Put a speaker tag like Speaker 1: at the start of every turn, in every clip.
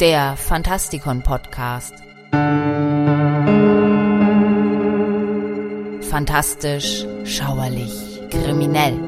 Speaker 1: der Fantastikon Podcast. Fantastisch, schauerlich, kriminell.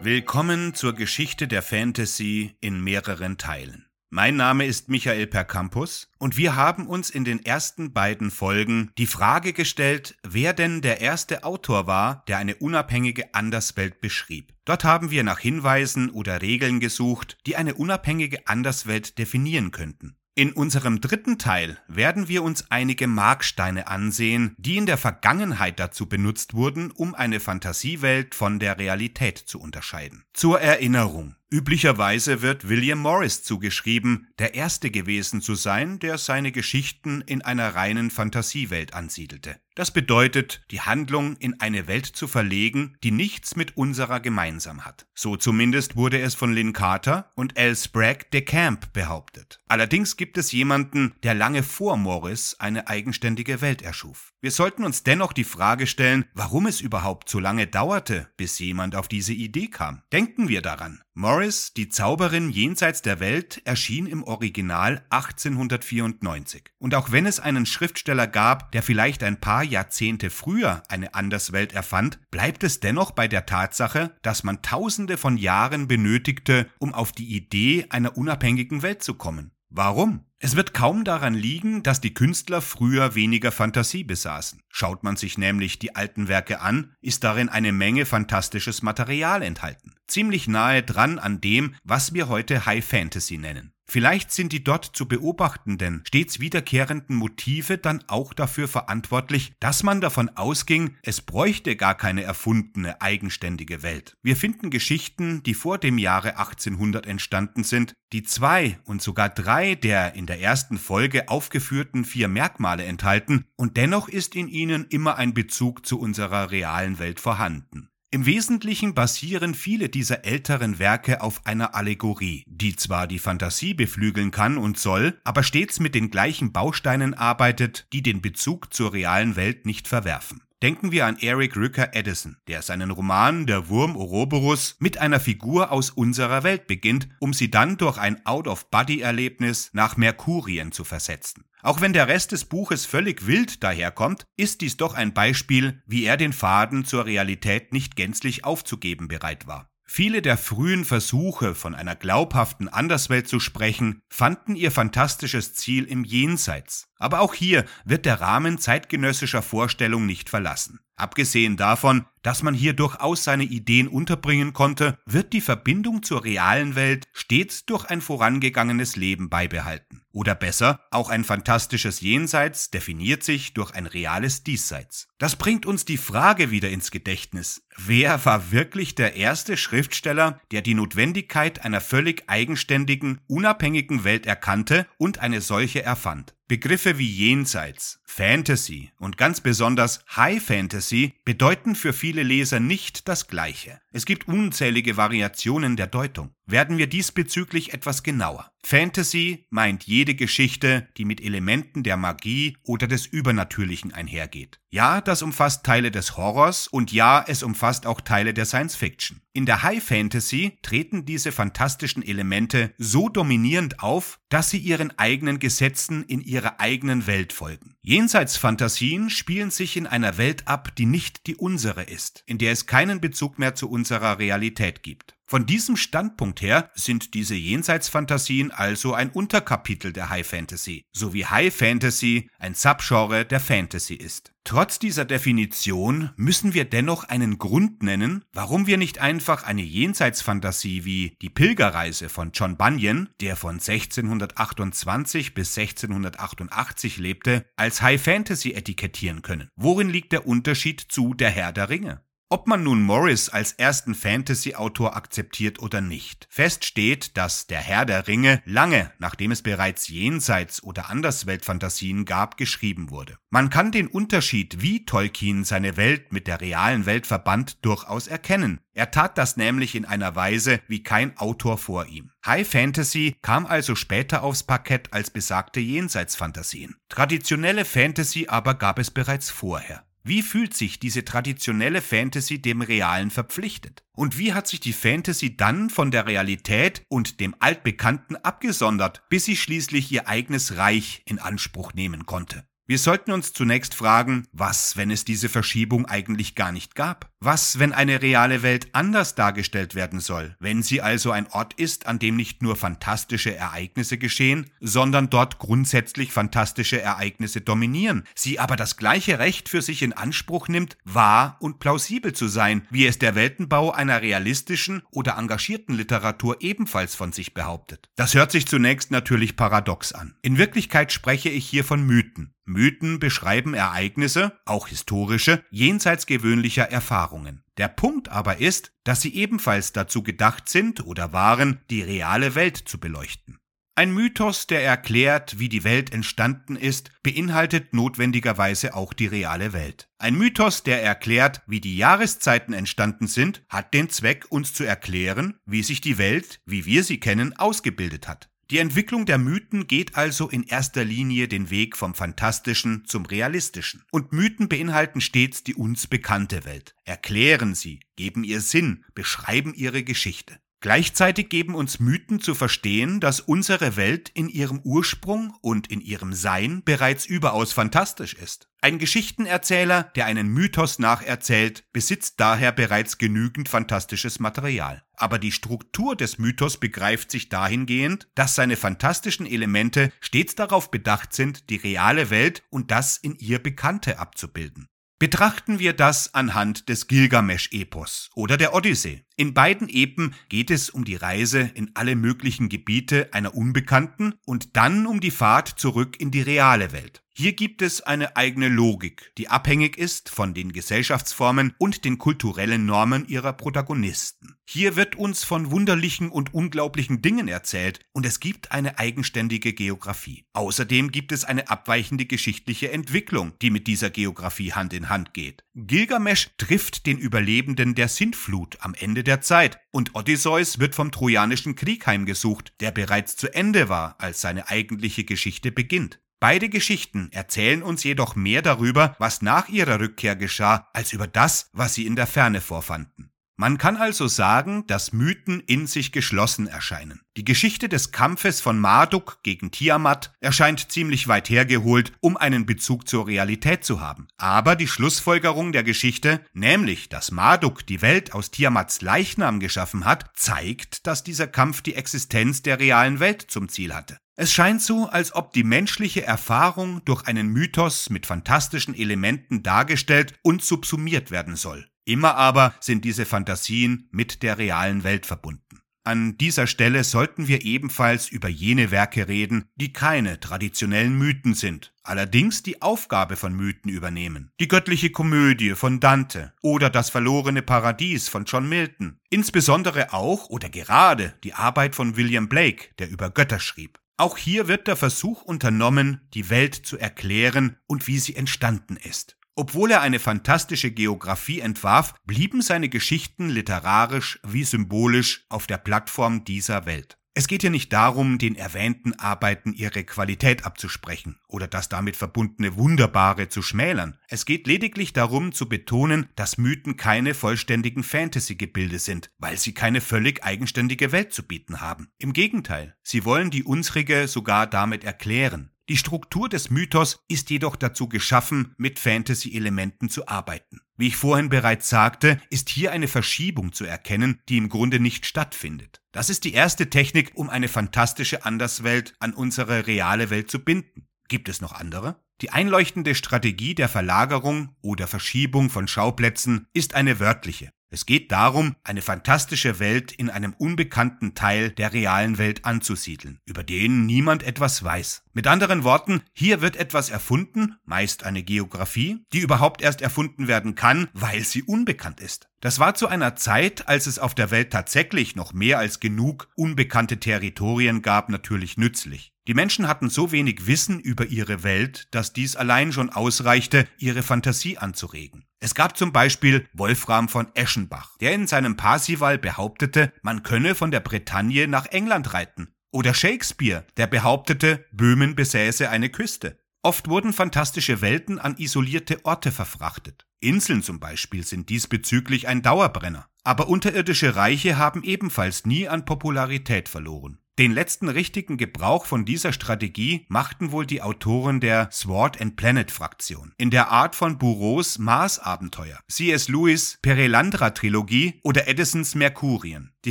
Speaker 2: Willkommen zur Geschichte der Fantasy in mehreren Teilen. Mein Name ist Michael Percampus und wir haben uns in den ersten beiden Folgen die Frage gestellt, wer denn der erste Autor war, der eine unabhängige Anderswelt beschrieb. Dort haben wir nach Hinweisen oder Regeln gesucht, die eine unabhängige Anderswelt definieren könnten. In unserem dritten Teil werden wir uns einige Marksteine ansehen, die in der Vergangenheit dazu benutzt wurden, um eine Fantasiewelt von der Realität zu unterscheiden. Zur Erinnerung. Üblicherweise wird William Morris zugeschrieben, der erste gewesen zu sein, der seine Geschichten in einer reinen Fantasiewelt ansiedelte. Das bedeutet, die Handlung in eine Welt zu verlegen, die nichts mit unserer gemeinsam hat. So zumindest wurde es von Lynn Carter und L. Sprague de Camp behauptet. Allerdings gibt es jemanden, der lange vor Morris eine eigenständige Welt erschuf. Wir sollten uns dennoch die Frage stellen, warum es überhaupt so lange dauerte, bis jemand auf diese Idee kam. Denken wir daran. Morris, die Zauberin jenseits der Welt, erschien im Original 1894. Und auch wenn es einen Schriftsteller gab, der vielleicht ein paar Jahrzehnte früher eine Anderswelt erfand, bleibt es dennoch bei der Tatsache, dass man tausende von Jahren benötigte, um auf die Idee einer unabhängigen Welt zu kommen. Warum? Es wird kaum daran liegen, dass die Künstler früher weniger Fantasie besaßen. Schaut man sich nämlich die alten Werke an, ist darin eine Menge fantastisches Material enthalten. Ziemlich nahe dran an dem, was wir heute High Fantasy nennen. Vielleicht sind die dort zu beobachtenden, stets wiederkehrenden Motive dann auch dafür verantwortlich, dass man davon ausging, es bräuchte gar keine erfundene, eigenständige Welt. Wir finden Geschichten, die vor dem Jahre 1800 entstanden sind, die zwei und sogar drei der in der ersten Folge aufgeführten vier Merkmale enthalten, und dennoch ist in ihnen immer ein Bezug zu unserer realen Welt vorhanden. Im Wesentlichen basieren viele dieser älteren Werke auf einer Allegorie, die zwar die Fantasie beflügeln kann und soll, aber stets mit den gleichen Bausteinen arbeitet, die den Bezug zur realen Welt nicht verwerfen. Denken wir an Eric Ricker Edison, der seinen Roman Der Wurm Ouroboros mit einer Figur aus unserer Welt beginnt, um sie dann durch ein Out-of-Body-Erlebnis nach Merkurien zu versetzen. Auch wenn der Rest des Buches völlig wild daherkommt, ist dies doch ein Beispiel, wie er den Faden zur Realität nicht gänzlich aufzugeben bereit war. Viele der frühen Versuche, von einer glaubhaften Anderswelt zu sprechen, fanden ihr fantastisches Ziel im Jenseits. Aber auch hier wird der Rahmen zeitgenössischer Vorstellung nicht verlassen. Abgesehen davon, dass man hier durchaus seine Ideen unterbringen konnte, wird die Verbindung zur realen Welt stets durch ein vorangegangenes Leben beibehalten. Oder besser, auch ein fantastisches Jenseits definiert sich durch ein reales Diesseits. Das bringt uns die Frage wieder ins Gedächtnis. Wer war wirklich der erste Schriftsteller, der die Notwendigkeit einer völlig eigenständigen, unabhängigen Welt erkannte und eine solche erfand? Begriffe wie Jenseits, Fantasy und ganz besonders High Fantasy bedeuten für viele Leser nicht das Gleiche. Es gibt unzählige Variationen der Deutung. Werden wir diesbezüglich etwas genauer. Fantasy meint jede Geschichte, die mit Elementen der Magie oder des Übernatürlichen einhergeht. Ja, das umfasst Teile des Horrors und ja, es umfasst auch Teile der Science Fiction. In der High Fantasy treten diese fantastischen Elemente so dominierend auf, dass sie ihren eigenen Gesetzen in ihrer eigenen Welt folgen. Jenseitsfantasien spielen sich in einer Welt ab, die nicht die unsere ist, in der es keinen Bezug mehr zu unserer Realität gibt. Von diesem Standpunkt her sind diese Jenseitsfantasien also ein Unterkapitel der High Fantasy, so wie High Fantasy ein Subgenre der Fantasy ist. Trotz dieser Definition müssen wir dennoch einen Grund nennen, warum wir nicht einfach eine Jenseitsfantasie wie Die Pilgerreise von John Bunyan, der von 1628 bis 1688 lebte, als High Fantasy etikettieren können. Worin liegt der Unterschied zu Der Herr der Ringe? Ob man nun Morris als ersten Fantasy-Autor akzeptiert oder nicht, fest steht, dass Der Herr der Ringe lange, nachdem es bereits Jenseits- oder Andersweltfantasien gab, geschrieben wurde. Man kann den Unterschied, wie Tolkien seine Welt mit der realen Welt verband, durchaus erkennen. Er tat das nämlich in einer Weise wie kein Autor vor ihm. High Fantasy kam also später aufs Parkett als besagte Jenseitsfantasien. Traditionelle Fantasy aber gab es bereits vorher. Wie fühlt sich diese traditionelle Fantasy dem Realen verpflichtet? Und wie hat sich die Fantasy dann von der Realität und dem Altbekannten abgesondert, bis sie schließlich ihr eigenes Reich in Anspruch nehmen konnte? Wir sollten uns zunächst fragen, was, wenn es diese Verschiebung eigentlich gar nicht gab? Was, wenn eine reale Welt anders dargestellt werden soll, wenn sie also ein Ort ist, an dem nicht nur fantastische Ereignisse geschehen, sondern dort grundsätzlich fantastische Ereignisse dominieren, sie aber das gleiche Recht für sich in Anspruch nimmt, wahr und plausibel zu sein, wie es der Weltenbau einer realistischen oder engagierten Literatur ebenfalls von sich behauptet. Das hört sich zunächst natürlich paradox an. In Wirklichkeit spreche ich hier von Mythen. Mythen beschreiben Ereignisse, auch historische, jenseits gewöhnlicher Erfahrungen. Der Punkt aber ist, dass sie ebenfalls dazu gedacht sind oder waren, die reale Welt zu beleuchten. Ein Mythos, der erklärt, wie die Welt entstanden ist, beinhaltet notwendigerweise auch die reale Welt. Ein Mythos, der erklärt, wie die Jahreszeiten entstanden sind, hat den Zweck, uns zu erklären, wie sich die Welt, wie wir sie kennen, ausgebildet hat. Die Entwicklung der Mythen geht also in erster Linie den Weg vom Fantastischen zum Realistischen. Und Mythen beinhalten stets die uns bekannte Welt, erklären sie, geben ihr Sinn, beschreiben ihre Geschichte. Gleichzeitig geben uns Mythen zu verstehen, dass unsere Welt in ihrem Ursprung und in ihrem Sein bereits überaus fantastisch ist. Ein Geschichtenerzähler, der einen Mythos nacherzählt, besitzt daher bereits genügend fantastisches Material. Aber die Struktur des Mythos begreift sich dahingehend, dass seine fantastischen Elemente stets darauf bedacht sind, die reale Welt und das in ihr Bekannte abzubilden. Betrachten wir das anhand des Gilgamesch-Epos oder der Odyssee. In beiden Epen geht es um die Reise in alle möglichen Gebiete einer unbekannten und dann um die Fahrt zurück in die reale Welt. Hier gibt es eine eigene Logik, die abhängig ist von den Gesellschaftsformen und den kulturellen Normen ihrer Protagonisten. Hier wird uns von wunderlichen und unglaublichen Dingen erzählt und es gibt eine eigenständige Geografie. Außerdem gibt es eine abweichende geschichtliche Entwicklung, die mit dieser Geografie Hand in Hand geht. Gilgamesch trifft den Überlebenden der Sintflut am Ende der Zeit und Odysseus wird vom Trojanischen Krieg heimgesucht, der bereits zu Ende war, als seine eigentliche Geschichte beginnt. Beide Geschichten erzählen uns jedoch mehr darüber, was nach ihrer Rückkehr geschah, als über das, was sie in der Ferne vorfanden. Man kann also sagen, dass Mythen in sich geschlossen erscheinen. Die Geschichte des Kampfes von Marduk gegen Tiamat erscheint ziemlich weit hergeholt, um einen Bezug zur Realität zu haben. Aber die Schlussfolgerung der Geschichte, nämlich, dass Marduk die Welt aus Tiamats Leichnam geschaffen hat, zeigt, dass dieser Kampf die Existenz der realen Welt zum Ziel hatte. Es scheint so, als ob die menschliche Erfahrung durch einen Mythos mit fantastischen Elementen dargestellt und subsumiert werden soll. Immer aber sind diese Fantasien mit der realen Welt verbunden. An dieser Stelle sollten wir ebenfalls über jene Werke reden, die keine traditionellen Mythen sind, allerdings die Aufgabe von Mythen übernehmen. Die göttliche Komödie von Dante oder das verlorene Paradies von John Milton, insbesondere auch oder gerade die Arbeit von William Blake, der über Götter schrieb. Auch hier wird der Versuch unternommen, die Welt zu erklären und wie sie entstanden ist. Obwohl er eine fantastische Geographie entwarf, blieben seine Geschichten literarisch wie symbolisch auf der Plattform dieser Welt. Es geht hier nicht darum, den erwähnten Arbeiten ihre Qualität abzusprechen oder das damit verbundene Wunderbare zu schmälern. Es geht lediglich darum zu betonen, dass Mythen keine vollständigen Fantasy-Gebilde sind, weil sie keine völlig eigenständige Welt zu bieten haben. Im Gegenteil, sie wollen die unsrige sogar damit erklären. Die Struktur des Mythos ist jedoch dazu geschaffen, mit Fantasy-Elementen zu arbeiten. Wie ich vorhin bereits sagte, ist hier eine Verschiebung zu erkennen, die im Grunde nicht stattfindet. Das ist die erste Technik, um eine fantastische Anderswelt an unsere reale Welt zu binden. Gibt es noch andere? Die einleuchtende Strategie der Verlagerung oder Verschiebung von Schauplätzen ist eine wörtliche. Es geht darum, eine fantastische Welt in einem unbekannten Teil der realen Welt anzusiedeln, über den niemand etwas weiß. Mit anderen Worten, hier wird etwas erfunden, meist eine Geografie, die überhaupt erst erfunden werden kann, weil sie unbekannt ist. Das war zu einer Zeit, als es auf der Welt tatsächlich noch mehr als genug unbekannte Territorien gab, natürlich nützlich. Die Menschen hatten so wenig Wissen über ihre Welt, dass dies allein schon ausreichte, ihre Fantasie anzuregen. Es gab zum Beispiel Wolfram von Eschenbach, der in seinem Parsival behauptete, man könne von der Bretagne nach England reiten. Oder Shakespeare, der behauptete, Böhmen besäße eine Küste. Oft wurden fantastische Welten an isolierte Orte verfrachtet. Inseln zum Beispiel sind diesbezüglich ein Dauerbrenner. Aber unterirdische Reiche haben ebenfalls nie an Popularität verloren. Den letzten richtigen Gebrauch von dieser Strategie machten wohl die Autoren der Sword and Planet Fraktion. In der Art von Bureaus Mars-Abenteuer, C.S. Lewis Perelandra-Trilogie oder Edisons Merkurien. Die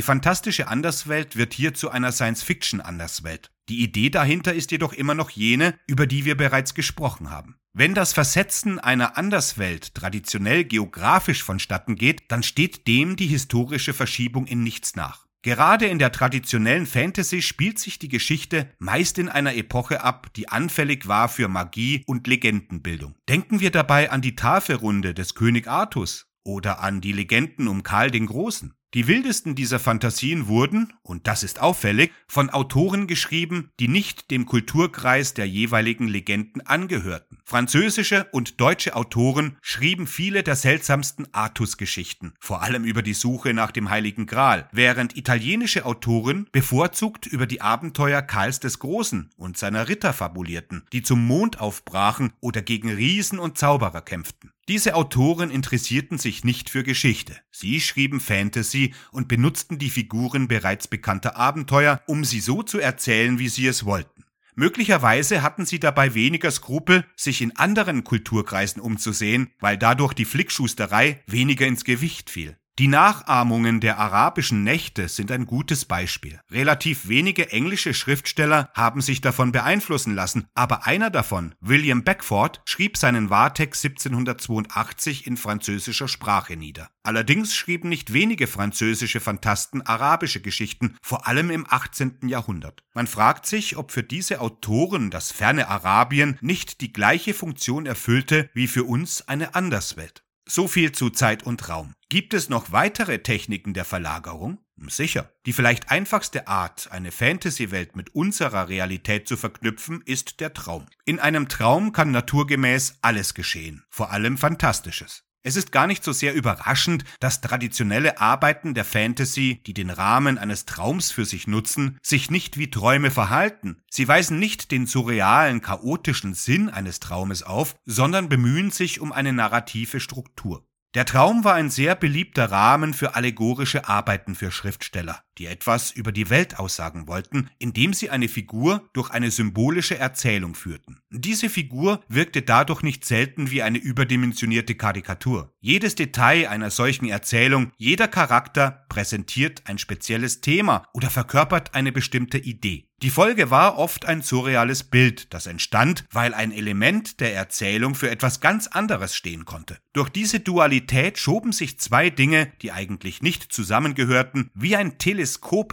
Speaker 2: fantastische Anderswelt wird hier zu einer Science-Fiction-Anderswelt. Die Idee dahinter ist jedoch immer noch jene, über die wir bereits gesprochen haben. Wenn das Versetzen einer Anderswelt traditionell geografisch vonstatten geht, dann steht dem die historische Verschiebung in nichts nach. Gerade in der traditionellen Fantasy spielt sich die Geschichte meist in einer Epoche ab, die anfällig war für Magie und Legendenbildung. Denken wir dabei an die Tafelrunde des König Artus oder an die Legenden um Karl den Großen. Die wildesten dieser Fantasien wurden, und das ist auffällig, von Autoren geschrieben, die nicht dem Kulturkreis der jeweiligen Legenden angehörten. Französische und deutsche Autoren schrieben viele der seltsamsten Artus-Geschichten, vor allem über die Suche nach dem Heiligen Gral, während italienische Autoren bevorzugt über die Abenteuer Karls des Großen und seiner Ritter fabulierten, die zum Mond aufbrachen oder gegen Riesen und Zauberer kämpften. Diese Autoren interessierten sich nicht für Geschichte. Sie schrieben Fantasy und benutzten die Figuren bereits bekannter Abenteuer, um sie so zu erzählen, wie sie es wollten. Möglicherweise hatten sie dabei weniger Skrupel, sich in anderen Kulturkreisen umzusehen, weil dadurch die Flickschusterei weniger ins Gewicht fiel. Die Nachahmungen der arabischen Nächte sind ein gutes Beispiel. Relativ wenige englische Schriftsteller haben sich davon beeinflussen lassen, aber einer davon, William Beckford, schrieb seinen Wartex 1782 in französischer Sprache nieder. Allerdings schrieben nicht wenige französische Fantasten arabische Geschichten, vor allem im 18. Jahrhundert. Man fragt sich, ob für diese Autoren das ferne Arabien nicht die gleiche Funktion erfüllte wie für uns eine Anderswelt. So viel zu Zeit und Raum. Gibt es noch weitere Techniken der Verlagerung? Sicher. Die vielleicht einfachste Art, eine Fantasy-Welt mit unserer Realität zu verknüpfen, ist der Traum. In einem Traum kann naturgemäß alles geschehen, vor allem Fantastisches. Es ist gar nicht so sehr überraschend, dass traditionelle Arbeiten der Fantasy, die den Rahmen eines Traums für sich nutzen, sich nicht wie Träume verhalten. Sie weisen nicht den surrealen, chaotischen Sinn eines Traumes auf, sondern bemühen sich um eine narrative Struktur. Der Traum war ein sehr beliebter Rahmen für allegorische Arbeiten für Schriftsteller, die etwas über die Welt aussagen wollten, indem sie eine Figur durch eine symbolische Erzählung führten. Diese Figur wirkte dadurch nicht selten wie eine überdimensionierte Karikatur. Jedes Detail einer solchen Erzählung, jeder Charakter präsentiert ein spezielles Thema oder verkörpert eine bestimmte Idee. Die Folge war oft ein surreales Bild, das entstand, weil ein Element der Erzählung für etwas ganz anderes stehen konnte. Durch diese Dualität schoben sich zwei Dinge, die eigentlich nicht zusammengehörten, wie ein Teleskop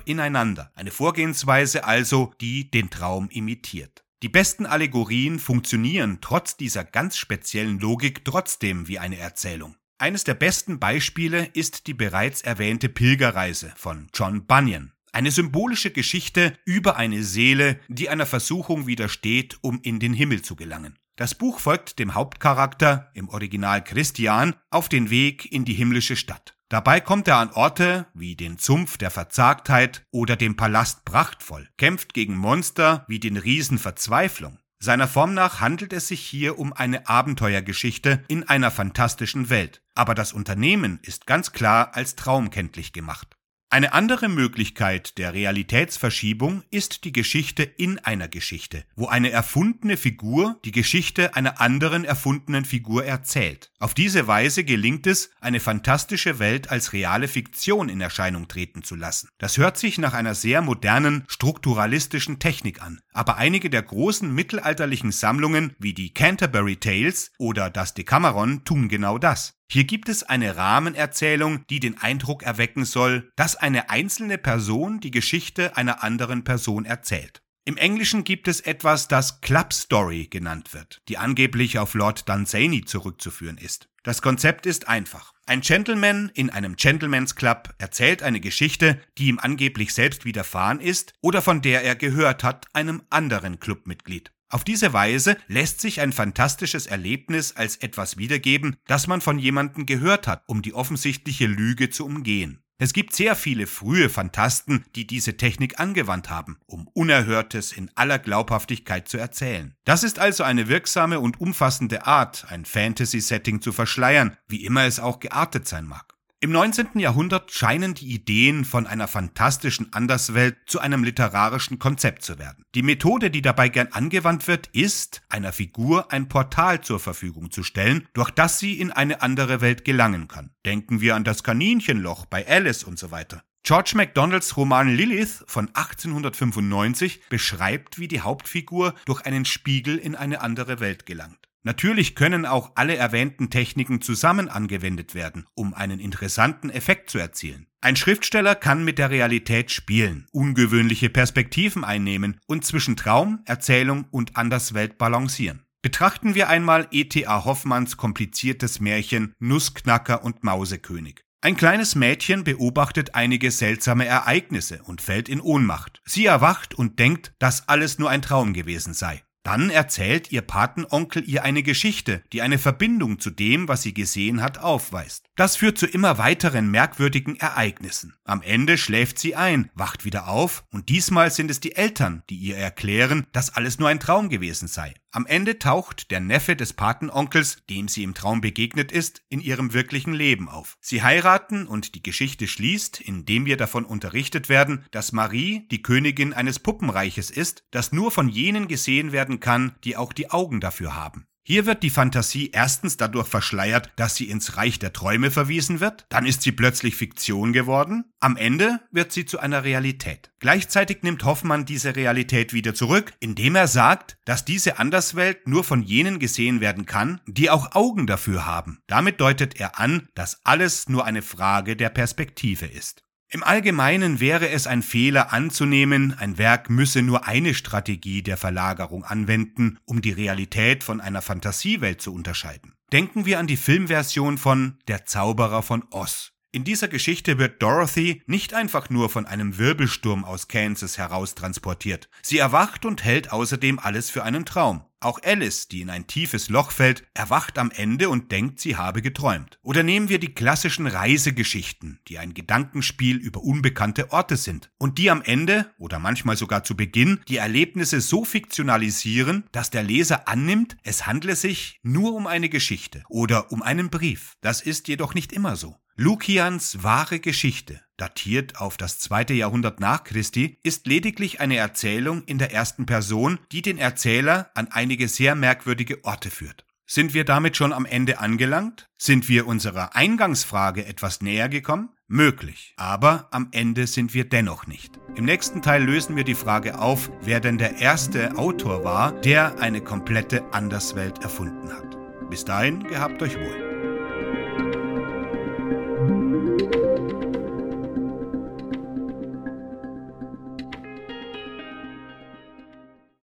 Speaker 2: ineinander. Eine Vorgehensweise also, die den Traum imitiert. Die besten Allegorien funktionieren trotz dieser ganz speziellen Logik trotzdem wie eine Erzählung. Eines der besten Beispiele ist die bereits erwähnte Pilgerreise von John Bunyan. Eine symbolische Geschichte über eine Seele, die einer Versuchung widersteht, um in den Himmel zu gelangen. Das Buch folgt dem Hauptcharakter, im Original Christian, auf den Weg in die himmlische Stadt. Dabei kommt er an Orte wie den Zumpf der Verzagtheit oder dem Palast Prachtvoll, kämpft gegen Monster wie den Riesen Verzweiflung. Seiner Form nach handelt es sich hier um eine Abenteuergeschichte in einer fantastischen Welt, aber das Unternehmen ist ganz klar als Traum kenntlich gemacht. Eine andere Möglichkeit der Realitätsverschiebung ist die Geschichte in einer Geschichte, wo eine erfundene Figur die Geschichte einer anderen erfundenen Figur erzählt. Auf diese Weise gelingt es, eine fantastische Welt als reale Fiktion in Erscheinung treten zu lassen. Das hört sich nach einer sehr modernen, strukturalistischen Technik an, aber einige der großen mittelalterlichen Sammlungen wie die Canterbury Tales oder das Decameron tun genau das. Hier gibt es eine Rahmenerzählung, die den Eindruck erwecken soll, dass eine einzelne Person die Geschichte einer anderen Person erzählt. Im Englischen gibt es etwas, das Club Story genannt wird, die angeblich auf Lord Dunsany zurückzuführen ist. Das Konzept ist einfach. Ein Gentleman in einem Gentleman's Club erzählt eine Geschichte, die ihm angeblich selbst widerfahren ist oder von der er gehört hat, einem anderen Clubmitglied. Auf diese Weise lässt sich ein fantastisches Erlebnis als etwas wiedergeben, das man von jemandem gehört hat, um die offensichtliche Lüge zu umgehen. Es gibt sehr viele frühe Fantasten, die diese Technik angewandt haben, um Unerhörtes in aller Glaubhaftigkeit zu erzählen. Das ist also eine wirksame und umfassende Art, ein Fantasy-Setting zu verschleiern, wie immer es auch geartet sein mag. Im 19. Jahrhundert scheinen die Ideen von einer fantastischen Anderswelt zu einem literarischen Konzept zu werden. Die Methode, die dabei gern angewandt wird, ist, einer Figur ein Portal zur Verfügung zu stellen, durch das sie in eine andere Welt gelangen kann. Denken wir an das Kaninchenloch bei Alice und so weiter. George MacDonalds Roman Lilith von 1895 beschreibt, wie die Hauptfigur durch einen Spiegel in eine andere Welt gelangt. Natürlich können auch alle erwähnten Techniken zusammen angewendet werden, um einen interessanten Effekt zu erzielen. Ein Schriftsteller kann mit der Realität spielen, ungewöhnliche Perspektiven einnehmen und zwischen Traum, Erzählung und Anderswelt balancieren. Betrachten wir einmal E.T.A. Hoffmanns kompliziertes Märchen Nussknacker und Mausekönig. Ein kleines Mädchen beobachtet einige seltsame Ereignisse und fällt in Ohnmacht. Sie erwacht und denkt, dass alles nur ein Traum gewesen sei. Dann erzählt ihr Patenonkel ihr eine Geschichte, die eine Verbindung zu dem, was sie gesehen hat, aufweist. Das führt zu immer weiteren merkwürdigen Ereignissen. Am Ende schläft sie ein, wacht wieder auf und diesmal sind es die Eltern, die ihr erklären, dass alles nur ein Traum gewesen sei. Am Ende taucht der Neffe des Patenonkels, dem sie im Traum begegnet ist, in ihrem wirklichen Leben auf. Sie heiraten und die Geschichte schließt, indem wir davon unterrichtet werden, dass Marie die Königin eines Puppenreiches ist, das nur von jenen gesehen werden kann, die auch die Augen dafür haben. Hier wird die Fantasie erstens dadurch verschleiert, dass sie ins Reich der Träume verwiesen wird, dann ist sie plötzlich Fiktion geworden, am Ende wird sie zu einer Realität. Gleichzeitig nimmt Hoffmann diese Realität wieder zurück, indem er sagt, dass diese Anderswelt nur von jenen gesehen werden kann, die auch Augen dafür haben. Damit deutet er an, dass alles nur eine Frage der Perspektive ist. Im Allgemeinen wäre es ein Fehler anzunehmen, ein Werk müsse nur eine Strategie der Verlagerung anwenden, um die Realität von einer Fantasiewelt zu unterscheiden. Denken wir an die Filmversion von Der Zauberer von Oz. In dieser Geschichte wird Dorothy nicht einfach nur von einem Wirbelsturm aus Kansas heraustransportiert. Sie erwacht und hält außerdem alles für einen Traum. Auch Alice, die in ein tiefes Loch fällt, erwacht am Ende und denkt, sie habe geträumt. Oder nehmen wir die klassischen Reisegeschichten, die ein Gedankenspiel über unbekannte Orte sind und die am Ende oder manchmal sogar zu Beginn die Erlebnisse so fiktionalisieren, dass der Leser annimmt, es handle sich nur um eine Geschichte oder um einen Brief. Das ist jedoch nicht immer so. Lukians wahre Geschichte, datiert auf das zweite Jahrhundert nach Christi, ist lediglich eine Erzählung in der ersten Person, die den Erzähler an einige sehr merkwürdige Orte führt. Sind wir damit schon am Ende angelangt? Sind wir unserer Eingangsfrage etwas näher gekommen? Möglich. Aber am Ende sind wir dennoch nicht. Im nächsten Teil lösen wir die Frage auf, wer denn der erste Autor war, der eine komplette Anderswelt erfunden hat. Bis dahin, gehabt euch wohl.